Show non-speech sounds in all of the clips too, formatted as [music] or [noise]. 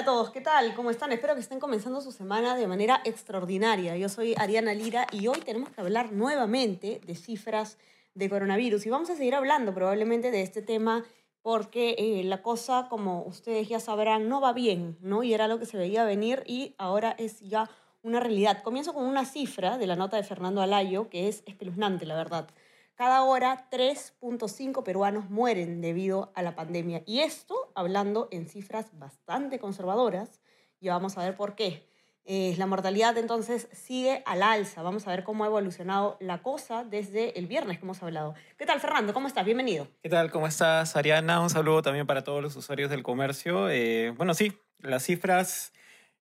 Hola a todos, ¿qué tal? ¿Cómo están? Espero que estén comenzando su semana de manera extraordinaria. Yo soy Ariana Lira y hoy tenemos que hablar nuevamente de cifras de coronavirus y vamos a seguir hablando probablemente de este tema porque eh, la cosa, como ustedes ya sabrán, no va bien, ¿no? Y era lo que se veía venir y ahora es ya una realidad. Comienzo con una cifra de la nota de Fernando Alayo que es espeluznante, la verdad. Cada hora 3.5 peruanos mueren debido a la pandemia. Y esto hablando en cifras bastante conservadoras. Y vamos a ver por qué. Eh, la mortalidad entonces sigue al alza. Vamos a ver cómo ha evolucionado la cosa desde el viernes que hemos hablado. ¿Qué tal, Fernando? ¿Cómo estás? Bienvenido. ¿Qué tal? ¿Cómo estás, Ariana? Un saludo también para todos los usuarios del comercio. Eh, bueno, sí, las cifras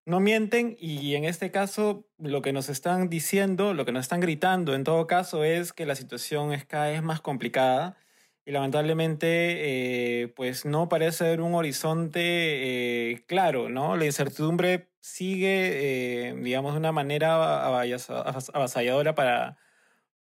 no mienten y en este caso lo que nos están diciendo, lo que nos están gritando en todo caso es que la situación es cada vez más complicada y lamentablemente eh, pues no parece haber un horizonte eh, claro, ¿no? La incertidumbre sigue, eh, digamos, de una manera avasalladora para,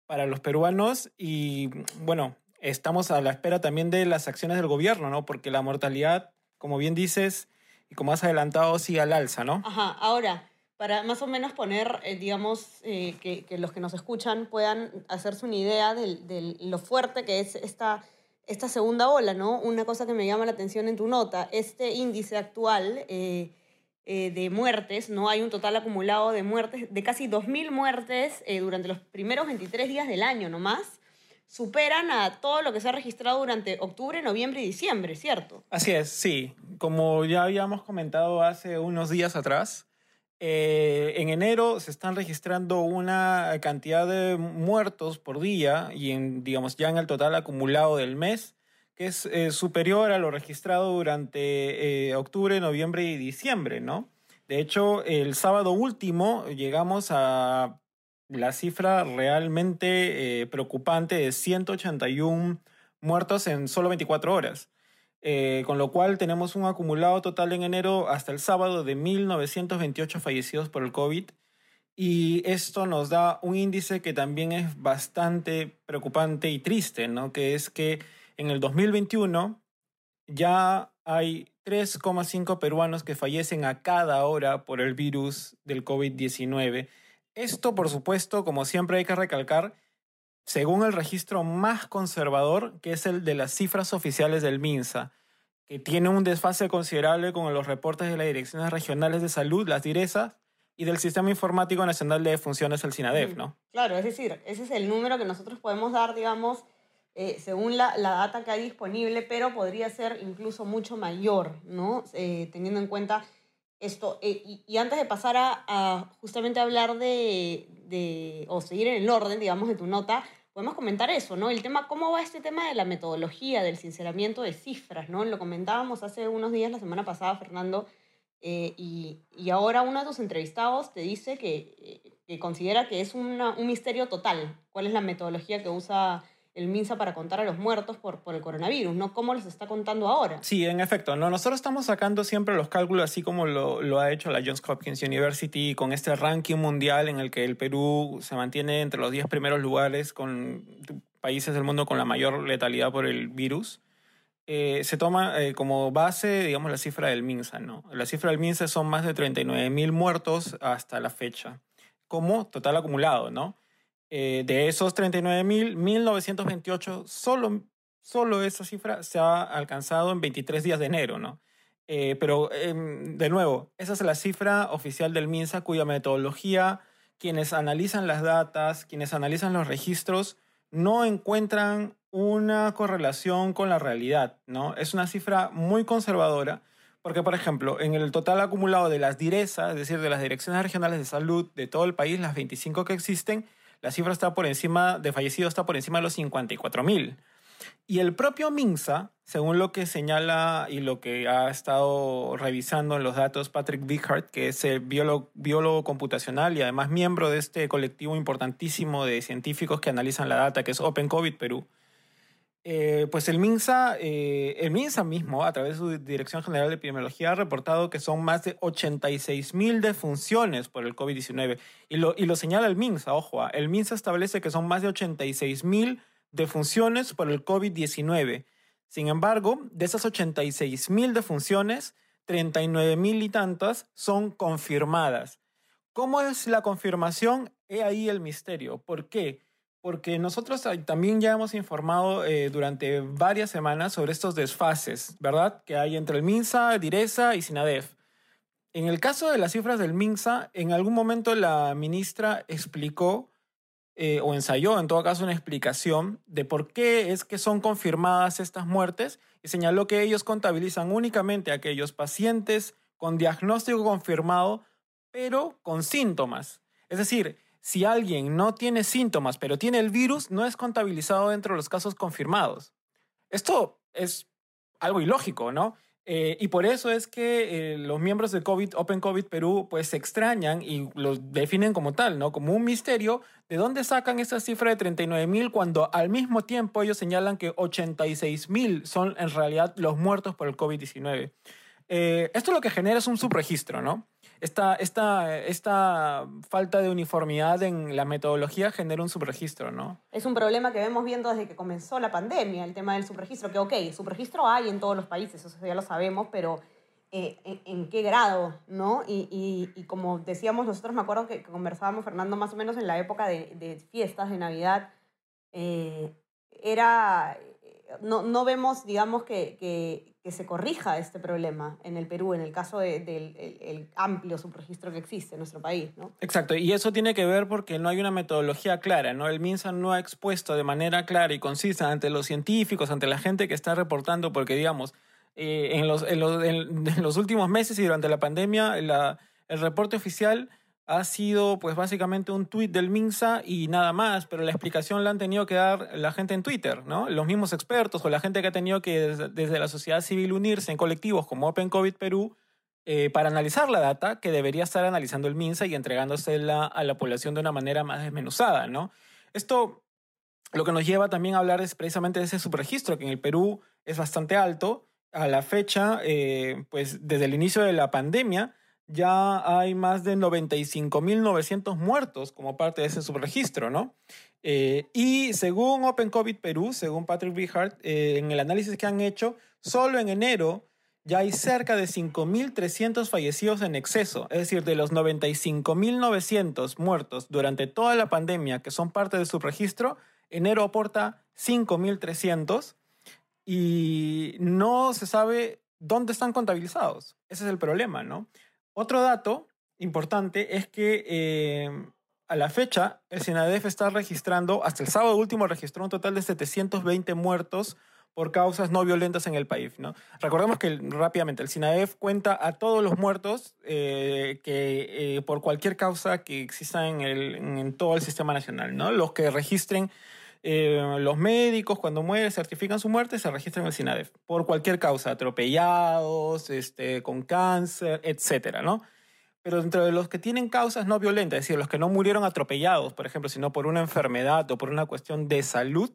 para los peruanos y bueno, estamos a la espera también de las acciones del gobierno, ¿no? Porque la mortalidad, como bien dices, y como has adelantado, sigue al alza, ¿no? Ajá, ahora, para más o menos poner, eh, digamos, eh, que, que, los que nos escuchan puedan hacerse una idea de, lo fuerte que es esta, esta segunda ola, ¿no? Una cosa que me llama la atención en tu nota, este índice actual eh, de muertes, ¿no? Hay un total acumulado de muertes, de casi 2.000 muertes durante los primeros 23 días del año nomás superan a todo lo que se ha registrado durante octubre, noviembre y diciembre, ¿cierto? Así es, sí. Como ya habíamos comentado hace unos días atrás, eh, en enero se están registrando una cantidad de muertos por día y digamos, ya en el total acumulado del mes, que es eh, superior a lo registrado durante eh, octubre, noviembre y diciembre, ¿no? De hecho, el sábado último llegamos a la cifra realmente eh, preocupante de 181 muertos en solo 24 horas. Eh, con lo cual tenemos un acumulado total en enero hasta el sábado de 1.928 fallecidos por el COVID. Y esto nos da un índice que también es bastante preocupante y triste, ¿no? Que es que en el 2021 ya hay 3,5 peruanos que fallecen a cada hora por el virus del COVID-19 esto, por supuesto, como siempre hay que recalcar, según el registro más conservador, que es el de las cifras oficiales del MINSA, que tiene un desfase considerable con los reportes de las direcciones regionales de salud, las DIRESAS, y del Sistema Informático Nacional de Funciones, el SINADEF, ¿no? Claro, es decir, ese es el número que nosotros podemos dar, digamos, eh, según la, la, data que hay disponible, pero podría ser incluso mucho mayor, ¿no? Eh, teniendo en cuenta esto, eh, y, antes de pasar a, justamente hablar de, de, o seguir en el orden, digamos, de tu nota, podemos comentar eso, ¿no? El tema, ¿cómo va este tema de la metodología, del sinceramiento de cifras, ¿no? Lo comentábamos hace unos días, la semana pasada, Fernando, eh, y, y, ahora uno de tus entrevistados te dice que, eh, que considera que es un misterio total cuál es la metodología que usa el MINSA para contar a los muertos por, por el coronavirus, ¿no? ¿Cómo los está contando ahora? Sí, en efecto. ¿no? Nosotros estamos sacando siempre los cálculos así como lo, lo, ha hecho la Johns Hopkins University con este ranking mundial en el que el Perú se mantiene entre los 10 primeros lugares con países del mundo con la mayor letalidad por el virus. Eh, se toma eh, como base, digamos, la cifra del MINSA, ¿no? La cifra del MINSA son más de 39 mil muertos hasta la fecha, como total acumulado, ¿no? Eh, de esos 39.000, 1.928, solo, solo esa cifra se ha alcanzado en 23 días de enero, ¿no? Eh, pero, em, de nuevo, esa es la cifra oficial del MINSA, cuya metodología, quienes analizan las datas, quienes analizan los registros, no encuentran una correlación con la realidad, ¿no? Es una cifra muy conservadora, porque, por ejemplo, en el total acumulado de las DIRESA, es decir, de las Direcciones Regionales de Salud de todo el país, las 25 que existen, la cifra está por encima de fallecidos, está por encima de los 54 mil. Y el propio MINSA, según lo que señala y lo que ha estado revisando en los datos Patrick Bighart, que es el biólogo, biólogo computacional y además miembro de este colectivo importantísimo de científicos que analizan la data, que es Open COVID Perú, eh, pues el MINSA, eh, el MINSA mismo, a través de su Dirección General de Epidemiología, ha reportado que son más de 86 mil defunciones por el COVID-19. Y lo, y lo señala el MINSA, ojo, ah, el MINSA establece que son más de 86 mil defunciones por el COVID-19. Sin embargo, de esas 86 mil defunciones, 39 mil y tantas son confirmadas. ¿Cómo es la confirmación? He ahí el misterio. ¿Por qué? Porque nosotros también ya hemos informado eh, durante varias semanas sobre estos desfases, ¿verdad? Que hay entre el MINSA, DIRESA y SINADEF. En el caso de las cifras del MINSA, en algún momento la ministra explicó eh, o ensayó en todo caso una explicación de por qué es que son confirmadas estas muertes y señaló que ellos contabilizan únicamente a aquellos pacientes con diagnóstico confirmado, pero con síntomas. Es decir, si alguien no tiene síntomas pero tiene el virus, no es contabilizado dentro de los casos confirmados. Esto es algo ilógico, ¿no? Eh, y por eso es que eh, los miembros de Open COVID Perú pues se extrañan y los definen como tal, ¿no? Como un misterio de dónde sacan esa cifra de 39 mil cuando al mismo tiempo ellos señalan que 86 mil son en realidad los muertos por el COVID-19. Eh, esto lo que genera es un subregistro, ¿no? Esta, esta, esta falta de uniformidad en la metodología genera un subregistro, ¿no? Es un problema que vemos viendo desde que comenzó la pandemia, el tema del subregistro, que ok, subregistro hay en todos los países, eso ya lo sabemos, pero eh, en, qué grado, ¿no? Y, y, y, como decíamos nosotros, me acuerdo que, conversábamos, Fernando, más o menos en la época de, de fiestas, de Navidad, eh, era, no, no vemos, digamos, que, que que se corrija este problema en el Perú, en el caso del el amplio subregistro que existe en nuestro país. ¿no? Exacto, y eso tiene que ver porque no hay una metodología clara, ¿no? El MINSA no ha expuesto de manera clara y concisa ante los científicos, ante la gente que está reportando, porque digamos, eh, en, los, en, los, [laughs] últimos meses y durante la pandemia, el reporte oficial ha sido pues básicamente un tuit del MINSA y nada más, pero la explicación la han tenido que dar la gente en Twitter, ¿no? Los mismos expertos o la gente que ha tenido que desde, la sociedad civil unirse en colectivos como Open COVID Perú eh, para analizar la data que debería estar analizando el MINSA y entregándosela a la población de una manera más desmenuzada, ¿no? Esto lo que nos lleva también a hablar es precisamente de ese subregistro que en el Perú es bastante alto. A la fecha, eh, pues desde el inicio de la pandemia, ya hay más de 95.900 muertos como parte de ese subregistro, ¿no? Eh, y según Open COVID Perú, según Patrick Bighart, eh, en el análisis que han hecho, solo en enero ya hay cerca de 5.300 fallecidos en exceso, es decir, de los 95.900 muertos durante toda la pandemia que son parte del subregistro, enero aporta 5.300 y no se sabe dónde están contabilizados. Ese es el problema, ¿no? Otro dato importante es que eh, a la fecha el SINADEF está registrando, hasta el sábado último registró un total de 720 muertos por causas no violentas en el país. ¿no? Recordemos que rápidamente el SINADEF cuenta a todos los muertos eh, que, eh, por cualquier causa que exista en, el, en, todo el sistema nacional. Los que registren los médicos cuando mueren certifican su muerte se registran en el SINADEF por cualquier causa, atropellados, este, con cáncer, etcétera, ¿no? Pero dentro de los que tienen causas no violentas, es decir, los que no murieron atropellados, por ejemplo, sino por una enfermedad o por una cuestión de salud,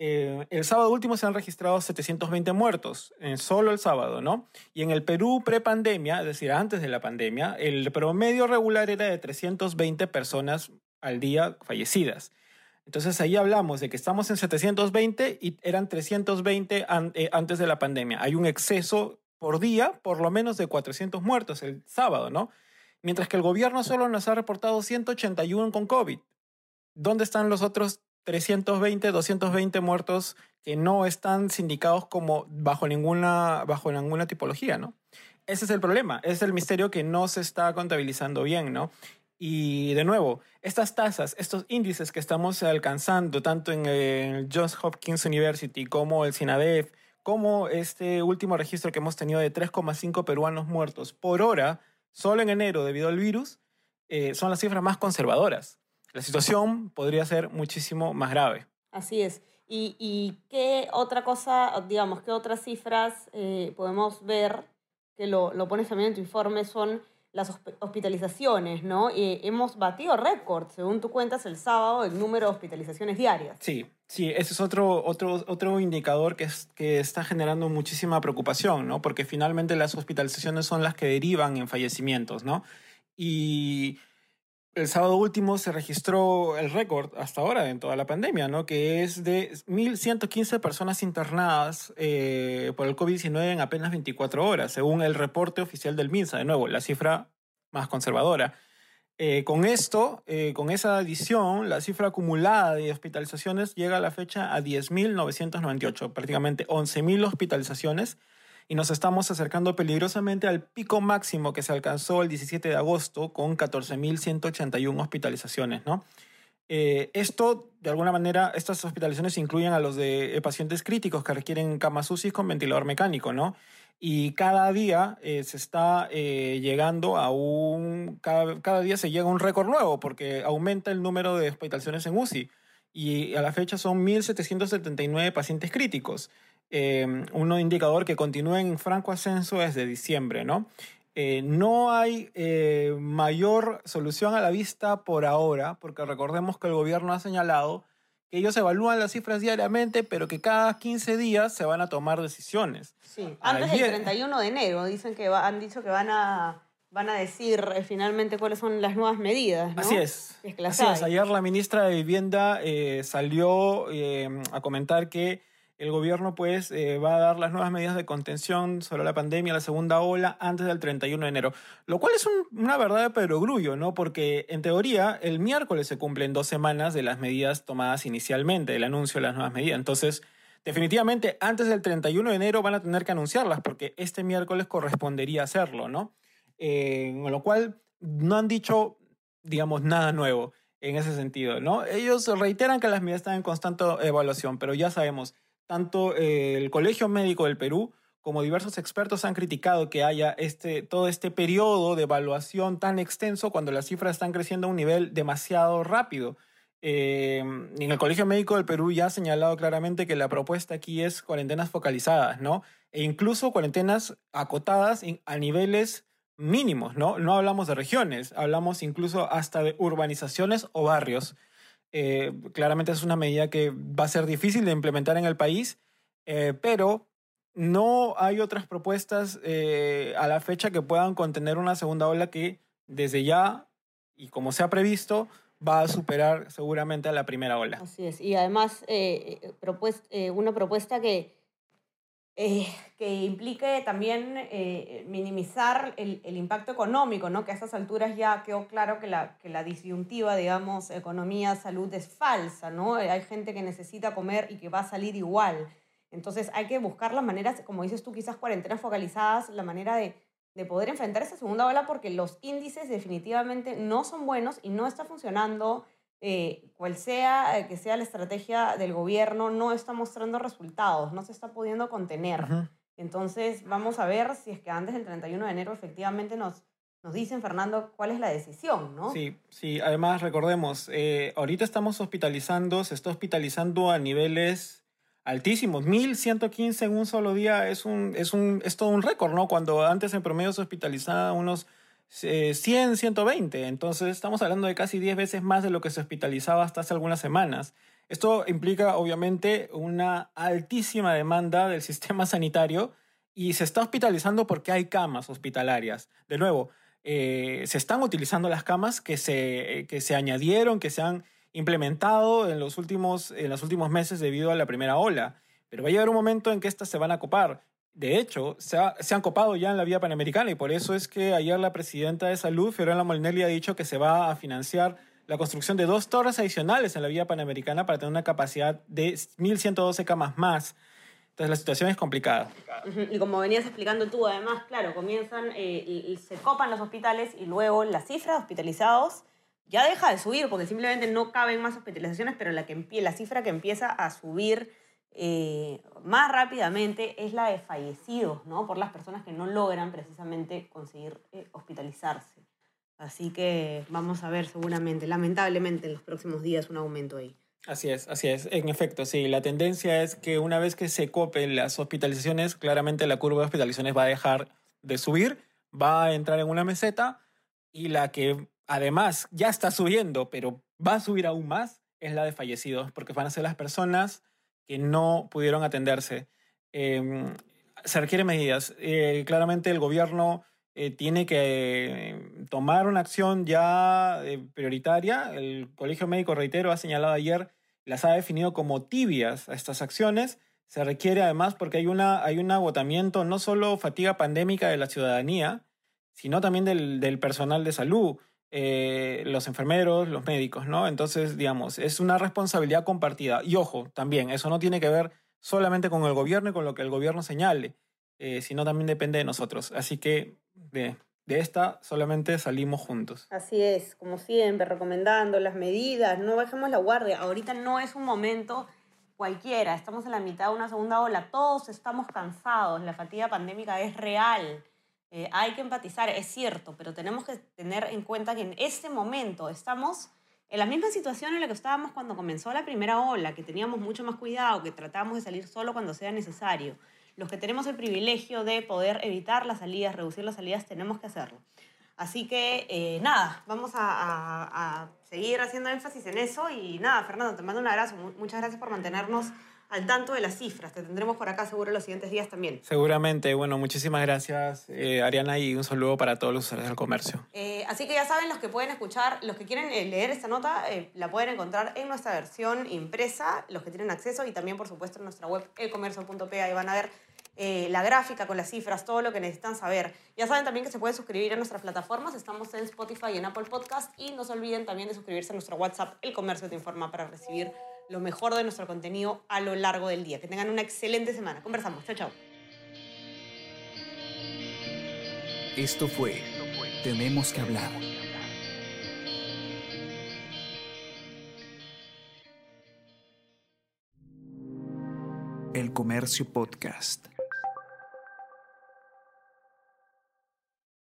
eh, el sábado último se han registrado 720 muertos, en solo el sábado, ¿no? Y en el Perú prepandemia, es decir, antes de la pandemia, el promedio regular era de 320 personas al día fallecidas. Entonces ahí hablamos de que estamos en 720 y eran 320 eh, antes de la pandemia. Hay un exceso por día, por lo menos de 400 muertos el sábado, ¿no? Mientras que el gobierno solo nos ha reportado 181 con COVID. ¿Dónde están los otros 320, 220 muertos que no están sindicados como bajo ninguna, bajo ninguna tipología, ¿no? Ese es el problema, es el misterio que no se está contabilizando bien, ¿no? Y de nuevo, estas tasas, estos índices que estamos alcanzando, tanto en el Johns Hopkins University como el SINADEF, como este último registro que hemos tenido de 3,5 peruanos muertos por hora, solo en enero debido al virus, eh, son las cifras más conservadoras. La situación podría ser muchísimo más grave. Así es. ¿Y, y qué otra cosa, digamos, qué otras cifras eh, podemos ver que lo, lo pones también en tu informe son las hosp- hospitalizaciones, ¿no? Hemos batido récord, según tú cuentas, el sábado, el número de hospitalizaciones diarias. Sí, sí, ese es otro, otro, otro indicador que, es, que está generando muchísima preocupación, ¿no? Porque finalmente las hospitalizaciones son las que derivan en fallecimientos, ¿no? Y el sábado último se registró el récord hasta ahora en toda la pandemia, ¿no? Que es de 1.115 personas internadas eh, por el COVID-19 en apenas 24 horas, según el reporte oficial del MINSA. De nuevo, la cifra más conservadora. Eh, con esto, eh, con esa adición, la cifra acumulada de hospitalizaciones llega a la fecha a 10.998, prácticamente 11.000 hospitalizaciones, y nos estamos acercando peligrosamente al pico máximo que se alcanzó el 17 de agosto con 14.181 hospitalizaciones, ¿no? Eh, esto, de alguna manera, estas hospitalizaciones incluyen a los de eh, pacientes críticos que requieren camas UCI con ventilador mecánico, ¿no? Y cada día eh, se está eh, llegando a un... Cada, cada día se llega a un récord nuevo porque aumenta el número de hospitalizaciones en UCI. Y a la fecha son 1.779 pacientes críticos. Eh, un indicador que continúa en franco ascenso desde diciembre, ¿no? Eh, no hay eh, mayor solución a la vista por ahora, porque recordemos que el gobierno ha señalado que ellos evalúan las cifras diariamente, pero que cada 15 días se van a tomar decisiones. Sí, antes del Ayer- 31 de enero dicen que va- han dicho que van a, van a decir eh, finalmente cuáles son las nuevas medidas, ¿no? Así es. Es que es. Ayer la ministra de Vivienda salió a comentar que el gobierno pues eh, va a dar las nuevas medidas de contención sobre la pandemia, la segunda ola, antes del 31 de enero. Lo cual es un- una verdad perogrullo, ¿no? Porque en teoría el miércoles se cumplen dos semanas de las medidas tomadas inicialmente, el anuncio de las nuevas medidas. Entonces, definitivamente antes del 31 de enero van a tener que anunciarlas porque este miércoles correspondería hacerlo, ¿no? Eh, con lo cual no han dicho, digamos, nada nuevo en ese sentido, ¿no? Ellos reiteran que las medidas están en constante evaluación, pero ya sabemos, tanto eh, el Colegio Médico del Perú como diversos expertos han criticado que haya este, todo este periodo de evaluación tan extenso cuando las cifras están creciendo a un nivel demasiado rápido. Eh, en el Colegio Médico del Perú ya ha señalado claramente que la propuesta aquí es cuarentenas focalizadas, ¿no? E incluso cuarentenas acotadas a niveles mínimos, ¿no? No hablamos de regiones, hablamos incluso hasta de urbanizaciones o barrios. Eh, claramente es una medida que va a ser difícil de implementar en el país, eh, pero no hay otras propuestas eh, a la fecha que puedan contener una segunda ola que desde ya, y como se ha previsto, va a superar seguramente a la primera ola. Así es. Y además, una propuesta que, eh, que implique también eh, minimizar el, el impacto económico, ¿no? Que a estas alturas ya quedó claro que la, que la disyuntiva, digamos, economía-salud es falsa, ¿no? Eh, Hay gente que necesita comer y que va a salir igual. Entonces hay que buscar las maneras, como dices tú, quizás cuarentenas focalizadas, la manera de, de poder enfrentar esa segunda ola porque los índices definitivamente no son buenos y no está funcionando. Eh, cual sea eh, que sea la estrategia del gobierno, no está mostrando resultados, no se está pudiendo contener. Ujú. Entonces vamos a ver si es que antes del 31 de enero efectivamente nos, nos dicen, Fernando, cuál es la decisión, ¿no? Sí, sí, además recordemos, eh, ahorita estamos hospitalizando, se está hospitalizando a niveles altísimos. 1115 en un solo día es, un, es, un, es todo un récord, ¿no? Cuando antes en promedio se hospitalizaba unos 100, 120. Entonces estamos hablando de casi 10 veces más de lo que se hospitalizaba hasta hace algunas semanas. Esto implica obviamente una altísima demanda del [laughs] sistema sanitario y se está hospitalizando porque hay camas hospitalarias. De nuevo, eh, se están utilizando las camas que se, eh, que se añadieron, que se han implementado en los, últimos, en los últimos meses debido a la primera ola. Pero va a llegar un momento en que estas se van a copar. De hecho, se, ha- se han copado ya en la vía panamericana y por eso es que ayer la presidenta de salud, Fiorella Molinelli, ha dicho que se va a financiar la construcción de dos torres adicionales en la vía panamericana para tener una capacidad de 1.112 camas más. Entonces la situación es complicada. Y como venías explicando tú, además, claro, comienzan, eh, y- se copan los hospitales y luego la cifra de hospitalizados ya deja de subir porque simplemente no caben más hospitalizaciones, pero la, que la cifra que empieza a subir eh, más rápidamente es la de fallecidos, ¿no? Por las personas que no logran precisamente conseguir eh, hospitalizarse. Así que vamos a ver seguramente, lamentablemente, en los próximos días un aumento ahí. Así es, así es. En efecto, sí. La tendencia es que una vez que se copen las hospitalizaciones, claramente la curva de hospitalizaciones va a dejar de subir, va a entrar en una meseta y la que además ya está subiendo, pero va a subir aún más, es la de fallecidos, porque van a ser las personas que no pudieron atenderse. Em, se requieren medidas. Eh, claramente el gobierno eh, tiene que eh, tomar una acción ya prioritaria. El Colegio Médico, reitero, ha señalado ayer, las ha definido como tibias a estas acciones. Se requiere además porque hay, una, hay un agotamiento, no solo fatiga pandémica de la ciudadanía, sino también del personal de salud. Los enfermeros, los médicos, ¿no? Entonces, digamos, es una responsabilidad compartida. Y ojo, también, eso no tiene que ver solamente con el gobierno y con lo que el gobierno señale, eh, sino también depende de nosotros. Así que de, de esta solamente salimos juntos. Así es, como siempre, recomendando las medidas, no bajemos la guardia. Ahorita no es un momento cualquiera, estamos en la mitad de una segunda ola, todos estamos cansados, la fatiga pandémica es real. Eh, hay que empatizar, es cierto, pero tenemos que tener en cuenta que en este momento estamos en la misma situación en la que estábamos cuando comenzó la primera ola, que teníamos mucho más cuidado, que tratábamos de salir solo cuando sea necesario. Los que tenemos el privilegio de poder evitar las salidas, reducir las salidas, tenemos que hacerlo. Así que eh, nada, vamos a, a, seguir haciendo énfasis en eso y nada, Fernando, te mando un abrazo. Muchas gracias por mantenernos al tanto de las cifras. Te tendremos por acá seguro los siguientes días también. Seguramente. Bueno, muchísimas gracias, eh, Ariana, y un saludo para todos los usuarios del comercio. Eh, así que ya saben, los que pueden escuchar, los que quieren eh, leer esta nota, la pueden encontrar en nuestra versión impresa, los que tienen acceso, y también, por supuesto, en nuestra web elcomercio.p. Ahí van a ver la gráfica con las cifras, todo lo que necesitan saber. Ya saben también que se pueden suscribir a nuestras plataformas. Estamos en Spotify y en Apple Podcast. Y no se olviden también de suscribirse a nuestro WhatsApp, El Comercio Te Informa, para recibir lo mejor de nuestro contenido a lo largo del día. Que tengan una excelente semana. Conversamos. Chao, chao. Esto fue Tenemos que hablar. El Comercio Podcast.